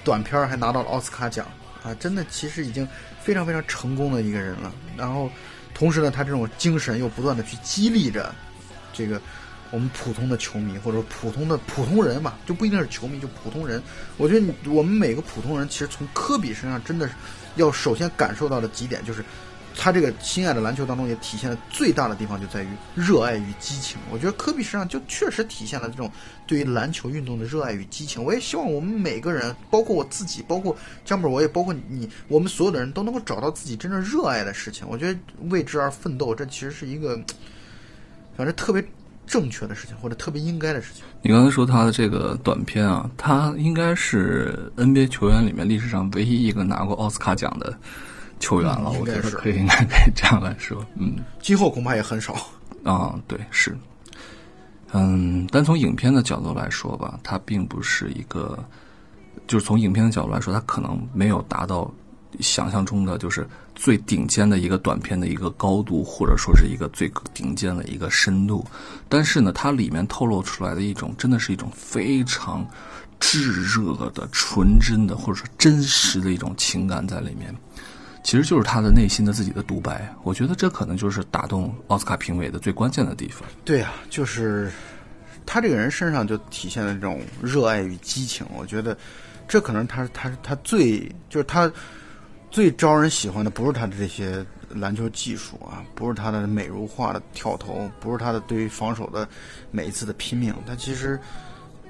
短片还拿到了奥斯卡奖啊！真的其实已经非常非常成功的一个人了。然后同时呢，他这种精神又不断的去激励着这个。我们普通的球迷，或者普通的普通人吧，就不一定是球迷，就普通人。我觉得我们每个普通人，其实从科比身上，真的是要首先感受到的几点，就是他这个心爱的篮球当中也体现的最大的地方，就在于热爱与激情。我觉得科比身上就确实体现了这种对于篮球运动的热爱与激情。我也希望我们每个人，包括我自己，包括江本，我也包括你，我们所有的人都能够找到自己真正热爱的事情。我觉得为之而奋斗，这其实是一个，反正特别。正确的事情或者特别应该的事情。你刚才说他的这个短片啊，他应该是 NBA 球员里面历史上唯一一个拿过奥斯卡奖的球员了。我觉得可以，应该可以这样来说。嗯，今后恐怕也很少。啊，对，是。嗯，单从影片的角度来说吧，它并不是一个，就是从影片的角度来说，它可能没有达到。想象中的就是最顶尖的一个短片的一个高度，或者说是一个最顶尖的一个深度，但是呢，它里面透露出来的一种，真的是一种非常炙热的、纯真的，或者说真实的一种情感在里面。其实就是他的内心的自己的独白。我觉得这可能就是打动奥斯卡评委的最关键的地方。对呀，就是他这个人身上就体现了这种热爱与激情。我觉得这可能他他他最就是他。最招人喜欢的不是他的这些篮球技术啊，不是他的美如画的跳投，不是他的对于防守的每一次的拼命。他其实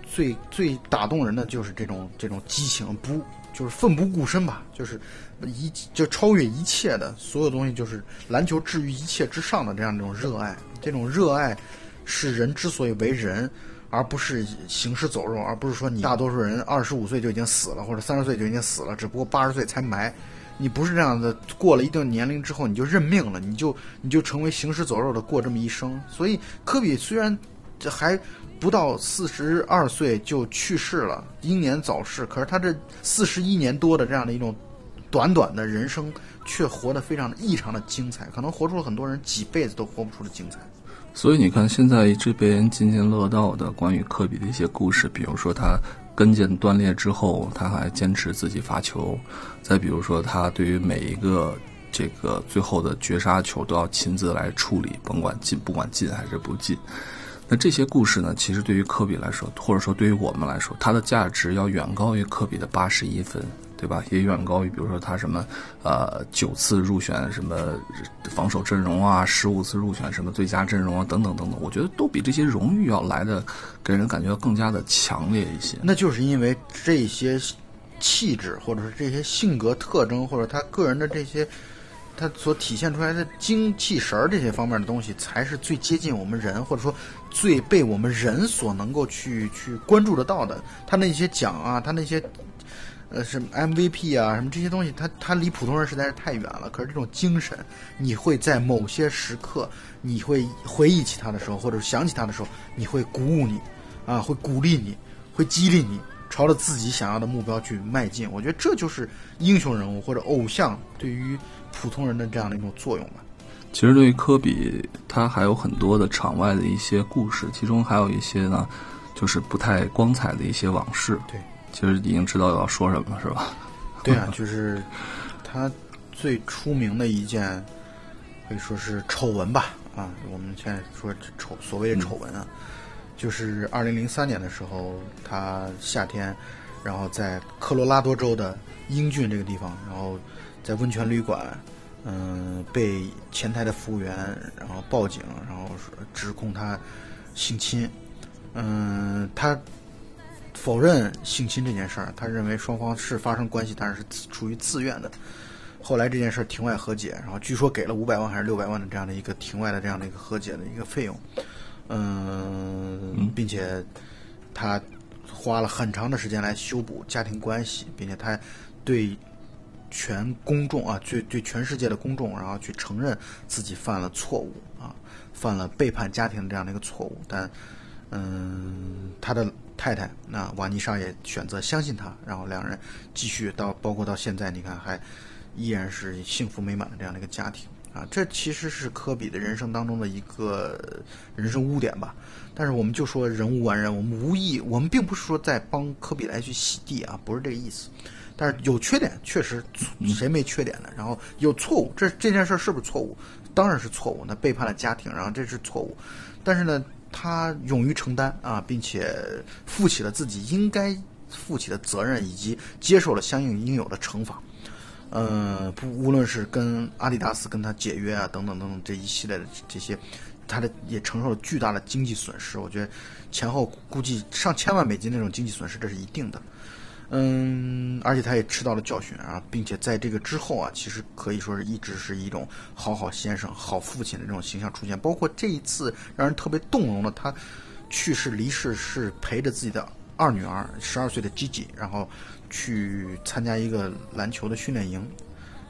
最最打动人的就是这种这种激情，不就是奋不顾身吧？就是一就超越一切的所有东西，就是篮球置于一切之上的这样一种热爱。这种热爱是人之所以为人，而不是行尸走肉，而不是说你大多数人二十五岁就已经死了，或者三十岁就已经死了，只不过八十岁才埋。你不是这样的，过了一定年龄之后你就认命了，你就你就成为行尸走肉的过这么一生。所以科比虽然这还不到四十二岁就去世了，英年早逝，可是他这四十一年多的这样的一种短短的人生，却活得非常的异常的精彩，可能活出了很多人几辈子都活不出的精彩。所以你看，现在这边津津乐道的关于科比的一些故事，比如说他。跟腱断裂之后，他还坚持自己发球。再比如说，他对于每一个这个最后的绝杀球都要亲自来处理，甭管进 不管进还是不进。那这些故事呢，其实对于科比来说，或者说对于我们来说，它的价值要远高于科比的八十一分。对吧？也远高于，比如说他什么，呃，九次入选什么防守阵容啊，十五次入选什么最佳阵容啊，等等等等。我觉得都比这些荣誉要来的给人感觉更加的强烈一些。那就是因为这些气质，或者是这些性格特征，或者他个人的这些他所体现出来的精气神儿这些方面的东西，才是最接近我们人，或者说最被我们人所能够去去关注得到的。他那些奖啊，他那些。呃，什么 MVP 啊，什么这些东西，他他离普通人实在是太远了。可是这种精神，你会在某些时刻，你会回忆起他的时候，或者想起他的时候，你会鼓舞你，啊，会鼓励你，会激励你，朝着自己想要的目标去迈进。我觉得这就是英雄人物或者偶像对于普通人的这样的一种作用吧。其实对于科比，他还有很多的场外的一些故事，其中还有一些呢，就是不太光彩的一些往事。对。其实已经知道要说什么了，是吧？对啊，就是他最出名的一件，可以说是丑闻吧。啊，我们现在说丑，所谓的丑闻啊，就是二零零三年的时候，他夏天，然后在科罗拉多州的英郡这个地方，然后在温泉旅馆，嗯，被前台的服务员然后报警，然后指控他性侵。嗯，他。否认性侵这件事儿，他认为双方是发生关系，但是是出于自愿的。后来这件事儿庭外和解，然后据说给了五百万还是六百万的这样的一个庭外的这样的一个和解的一个费用，嗯，并且他花了很长的时间来修补家庭关系，并且他对全公众啊，对对全世界的公众，然后去承认自己犯了错误啊，犯了背叛家庭的这样的一个错误，但嗯，他的太太那瓦妮莎也选择相信他，然后两人继续到包括到现在，你看还。依然是幸福美满的这样的一个家庭啊，这其实是科比的人生当中的一个人生污点吧。但是我们就说人无完人，我们无意，我们并不是说在帮科比来去洗地啊，不是这个意思。但是有缺点，确实谁没缺点呢？然后有错误，这这件事是不是错误？当然是错误，那背叛了家庭，然后这是错误。但是呢，他勇于承担啊，并且负起了自己应该负起的责任，以及接受了相应应有的惩罚。呃，不，无论是跟阿迪达斯跟他解约啊，等等等等这一系列的这些，他的也承受了巨大的经济损失。我觉得前后估计上千万美金那种经济损失，这是一定的。嗯，而且他也吃到了教训啊，并且在这个之后啊，其实可以说是一直是一种好好先生、好父亲的这种形象出现。包括这一次让人特别动容的，他去世离世是陪着自己的二女儿十二岁的 Gigi，然后。去参加一个篮球的训练营，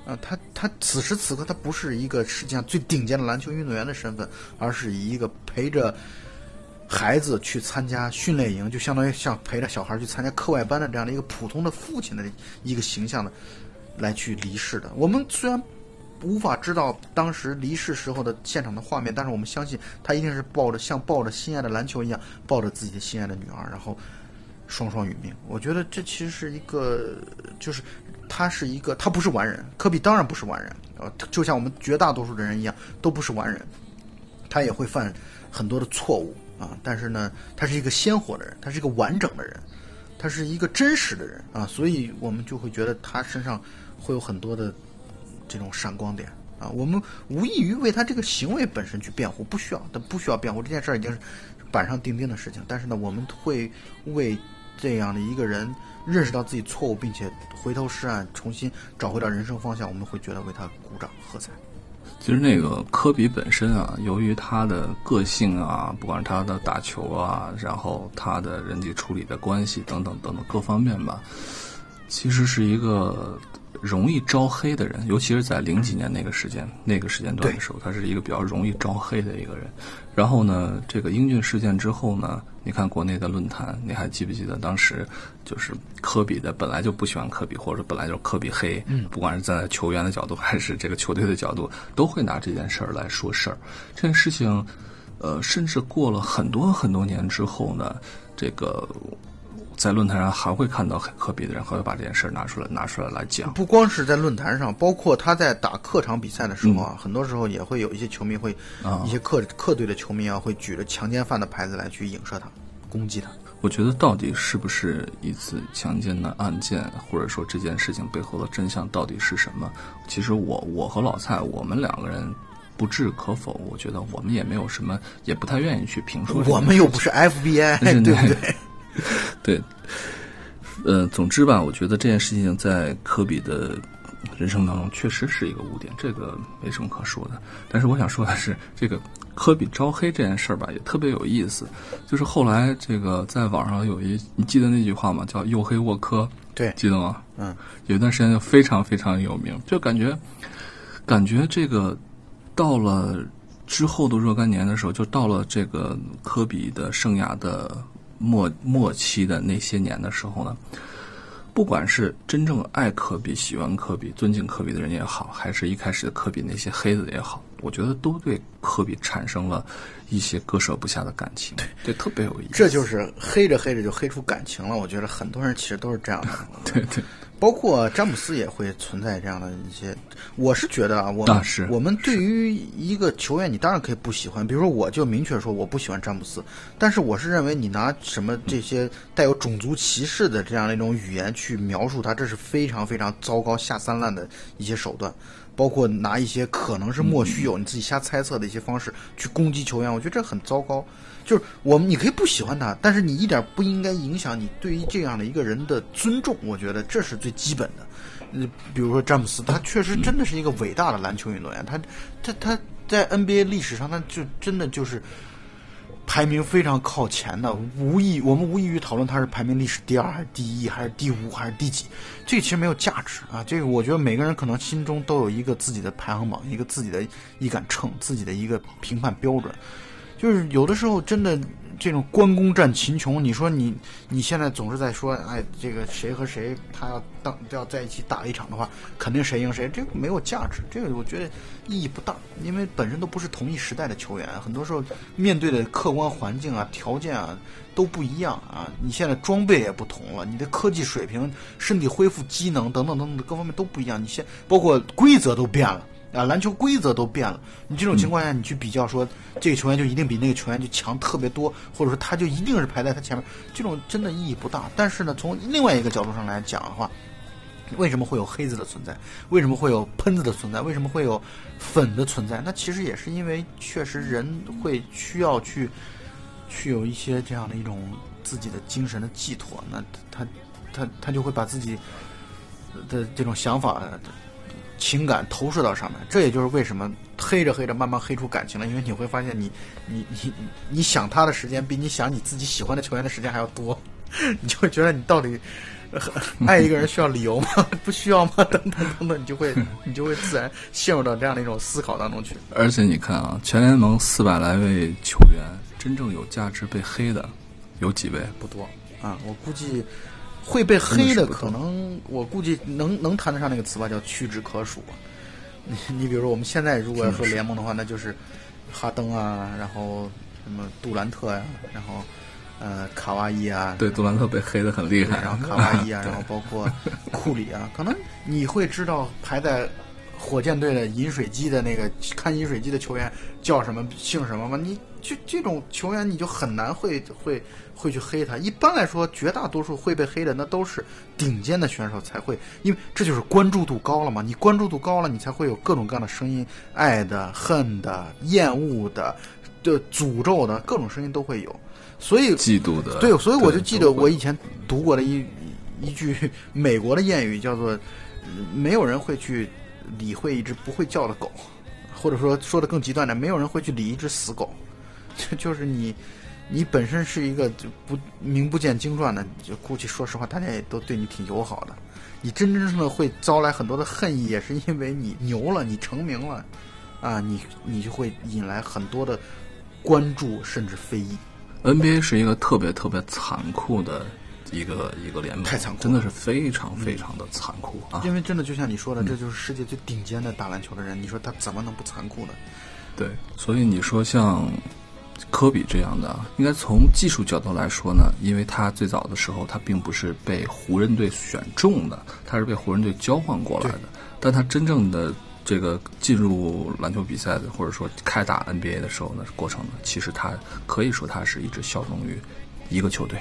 啊，他他此时此刻他不是一个世界上最顶尖的篮球运动员的身份，而是以一个陪着孩子去参加训练营，就相当于像陪着小孩去参加课外班的这样的一个普通的父亲的一个形象的来去离世的。我们虽然无法知道当时离世时候的现场的画面，但是我们相信他一定是抱着像抱着心爱的篮球一样抱着自己的心爱的女儿，然后。双双殒命，我觉得这其实是一个，就是他是一个，他不是完人。科比当然不是完人，呃，就像我们绝大多数的人一样，都不是完人，他也会犯很多的错误啊。但是呢，他是一个鲜活的人，他是一个完整的人，他是一个真实的人啊，所以我们就会觉得他身上会有很多的这种闪光点啊。我们无异于为他这个行为本身去辩护，不需要，他不需要辩护，这件事儿已经是板上钉钉的事情。但是呢，我们会为。这样的一个人认识到自己错误，并且回头是岸，重新找回到人生方向，我们会觉得为他鼓掌喝彩。其实那个科比本身啊，由于他的个性啊，不管是他的打球啊，然后他的人际处理的关系等等等等各方面吧，其实是一个。容易招黑的人，尤其是在零几年那个时间、那个时间段的时候，他是一个比较容易招黑的一个人。然后呢，这个英俊事件之后呢，你看国内的论坛，你还记不记得当时就是科比的本来就不喜欢科比，或者本来就是科比黑，不管是站在球员的角度还是这个球队的角度，都会拿这件事儿来说事儿。这件事情，呃，甚至过了很多很多年之后呢，这个。在论坛上还会看到很科比的人，还会把这件事拿出来拿出来来讲。不光是在论坛上，包括他在打客场比赛的时候啊，很多时候也会有一些球迷会，一些客客队的球迷啊，会举着强奸犯的牌子来去影射他，攻击他。我觉得到底是不是一次强奸的案件，或者说这件事情背后的真相到底是什么？其实我我和老蔡我们两个人不置可否。我觉得我们也没有什么，也不太愿意去评说。我们又不是 FBI，对不对？对，呃，总之吧，我觉得这件事情在科比的人生当中确实是一个污点，这个没什么可说的。但是我想说的是，这个科比招黑这件事儿吧，也特别有意思。就是后来这个在网上有一，你记得那句话吗？叫“黝黑沃科”，对，记得吗？嗯，有一段时间就非常非常有名，就感觉感觉这个到了之后的若干年的时候，就到了这个科比的生涯的。末末期的那些年的时候呢，不管是真正爱科比、喜欢科比、尊敬科比的人也好，还是一开始的科比那些黑子也好，我觉得都对科比产生了一些割舍不下的感情。对，这特别有意思。这就是黑着黑着就黑出感情了。我觉得很多人其实都是这样的。对对。包括詹姆斯也会存在这样的一些，我是觉得啊，我我们对于一个球员，你当然可以不喜欢。比如说，我就明确说我不喜欢詹姆斯，但是我是认为你拿什么这些带有种族歧视的这样的一种语言去描述他，这是非常非常糟糕下三滥的一些手段。包括拿一些可能是莫须有、你自己瞎猜测的一些方式去攻击球员，我觉得这很糟糕。就是我们你可以不喜欢他，但是你一点不应该影响你对于这样的一个人的尊重，我觉得这是最基本的。你，比如说詹姆斯，他确实真的是一个伟大的篮球运动员，他他他在 NBA 历史上，他就真的就是。排名非常靠前的，无异我们无异于讨论它是排名历史第二还是第一还是第五还是第几，这其实没有价值啊。这个我觉得每个人可能心中都有一个自己的排行榜，一个自己的一杆秤，自己的一个评判标准。就是有的时候真的。这种关公战秦琼，你说你你现在总是在说，哎，这个谁和谁他要当要在一起打一场的话，肯定谁赢谁，这个没有价值，这个我觉得意义不大，因为本身都不是同一时代的球员，很多时候面对的客观环境啊、条件啊都不一样啊，你现在装备也不同了，你的科技水平、身体恢复机能等等等等各方面都不一样，你现包括规则都变了。啊，篮球规则都变了，你这种情况下，你去比较说这个球员就一定比那个球员就强特别多，或者说他就一定是排在他前面，这种真的意义不大。但是呢，从另外一个角度上来讲的话，为什么会有黑子的存在？为什么会有喷子的存在？为什么会有粉的存在？那其实也是因为确实人会需要去去有一些这样的一种自己的精神的寄托，那他他他就会把自己的这种想法。情感投射到上面，这也就是为什么黑着黑着慢慢黑出感情了。因为你会发现，你你你你想他的时间比你想你自己喜欢的球员的时间还要多，你就会觉得你到底爱一个人需要理由吗？不需要吗？等等等等，你就会你就会自然陷入到这样的一种思考当中去。而且你看啊，全联盟四百来位球员，真正有价值被黑的有几位？不多啊，我估计。会被黑的可能，我估计能能谈得上那个词吧，叫屈指可数。你 你比如说，我们现在如果要说联盟的话，那就是哈登啊，然后什么杜兰特呀，然后呃卡哇伊啊。对，杜兰特被黑的很厉害。然后卡哇伊啊，然后包括库里啊，可能你会知道排在火箭队的饮水机的那个看饮水机的球员叫什么姓什么吗？你就这种球员，你就很难会会。会去黑他。一般来说，绝大多数会被黑的，那都是顶尖的选手才会，因为这就是关注度高了嘛。你关注度高了，你才会有各种各样的声音，爱的、恨的、厌恶的、的诅咒的各种声音都会有。所以嫉妒的，对，所以我就记得我以前读过的一一句 美国的谚语，叫做“没有人会去理会一只不会叫的狗”，或者说说的更极端点，没有人会去理一只死狗，就 就是你。你本身是一个就不名不见经传的，就估计说实话，大家也都对你挺友好的。你真真正正会招来很多的恨意，也是因为你牛了，你成名了，啊，你你就会引来很多的关注，甚至非议。NBA 是一个特别特别残酷的一个一个联盟，太残酷，真的是非常非常的残酷啊！因为真的就像你说的，这就是世界最顶尖的打篮球的人，你说他怎么能不残酷呢？对，所以你说像。科比这样的，应该从技术角度来说呢，因为他最早的时候他并不是被湖人队选中的，他是被湖人队交换过来的。但他真正的这个进入篮球比赛的，或者说开打 NBA 的时候呢，过程呢，其实他可以说他是一直效忠于一个球队，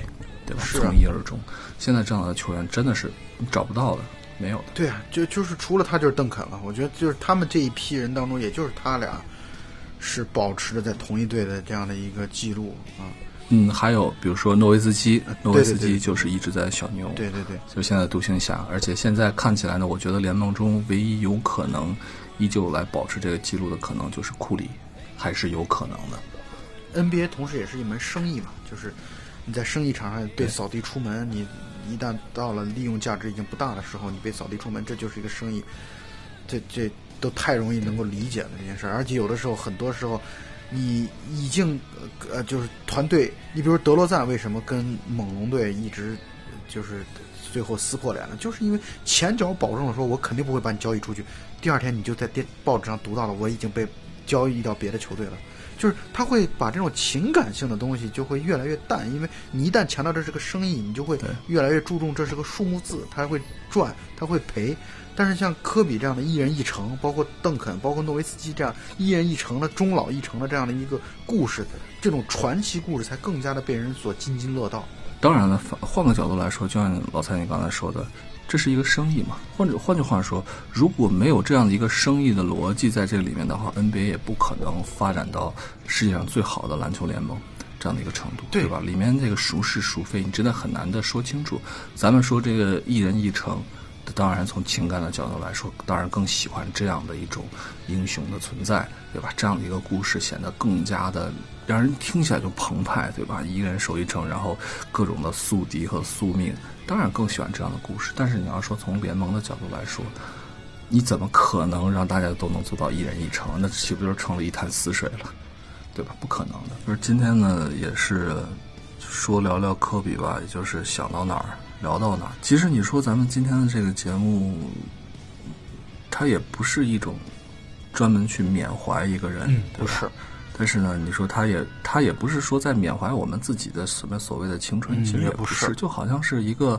对吧？从一而终。现在这样的球员真的是找不到了，没有的。对啊，就就是除了他就是邓肯了。我觉得就是他们这一批人当中，也就是他俩。是保持着在同一队的这样的一个记录啊，嗯，还有比如说诺维斯基，诺维斯基就是一直在小牛，对对对，就现在独行侠，而且现在看起来呢，我觉得联盟中唯一有可能依旧来保持这个记录的，可能就是库里，还是有可能的。NBA 同时也是一门生意嘛，就是你在生意场上被扫地出门，你一旦到了利用价值已经不大的时候，你被扫地出门，这就是一个生意，这这。都太容易能够理解了这件事儿，而且有的时候，很多时候，你已经呃，就是团队，你比如德罗赞为什么跟猛龙队一直就是最后撕破脸了，就是因为前脚保证了说，我肯定不会把你交易出去，第二天你就在电报纸上读到了，我已经被交易到别的球队了，就是他会把这种情感性的东西就会越来越淡，因为你一旦强调这是个生意，你就会越来越注重这是个数目字，他会赚，他会赔。但是像科比这样的一人一城，包括邓肯，包括诺维斯基这样一人一城的终老一城的这样的一个故事，这种传奇故事才更加的被人所津津乐道。当然了，换个角度来说，就像老蔡你刚才说的，这是一个生意嘛？换者换句话说，如果没有这样的一个生意的逻辑在这里面的话，NBA 也不可能发展到世界上最好的篮球联盟这样的一个程度，对吧？里面这个孰是孰非，你真的很难的说清楚。咱们说这个一人一城，当然从情感的角度来说，当然更喜欢这样的一种英雄的存在，对吧？这样的一个故事显得更加的让人听起来就澎湃，对吧？一个人守一城，然后各种的宿敌和宿命。当然更喜欢这样的故事，但是你要说从联盟的角度来说，你怎么可能让大家都能做到一人一城？那岂不就成了一潭死水了，对吧？不可能的。就是今天呢，也是说聊聊科比吧，也就是想到哪儿聊到哪儿。其实你说咱们今天的这个节目，它也不是一种专门去缅怀一个人，不是。但是呢，你说他也他也不是说在缅怀我们自己的什么所谓的青春，其实也不是，就好像是一个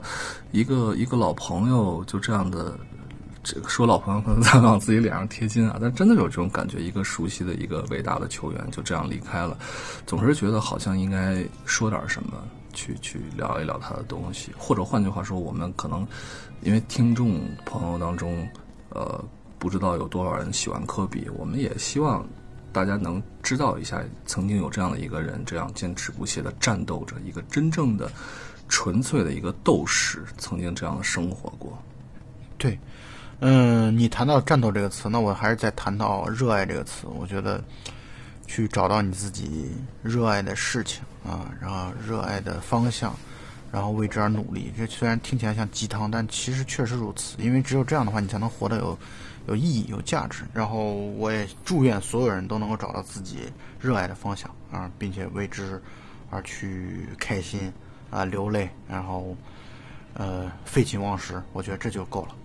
一个一个老朋友，就这样的这个说老朋友可能在往自己脸上贴金啊，但真的有这种感觉，一个熟悉的一个伟大的球员就这样离开了，总是觉得好像应该说点什么，去去聊一聊他的东西，或者换句话说，我们可能因为听众朋友当中，呃，不知道有多少人喜欢科比，我们也希望。大家能知道一下，曾经有这样的一个人，这样坚持不懈的战斗着，一个真正的、纯粹的一个斗士，曾经这样生活过。对，嗯，你谈到战斗这个词，那我还是再谈到热爱这个词。我觉得，去找到你自己热爱的事情啊，然后热爱的方向，然后为之而努力。这虽然听起来像鸡汤，但其实确实如此。因为只有这样的话，你才能活得有。有意义、有价值，然后我也祝愿所有人都能够找到自己热爱的方向啊，并且为之而去开心啊、流泪，然后呃废寝忘食，我觉得这就够了。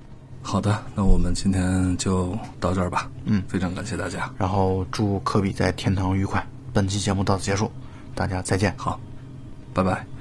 好的，那我们今天就到这儿吧。嗯，非常感谢大家，然后祝科比在天堂愉快。本期节目到此结束，大家再见。好，拜拜。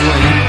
swing.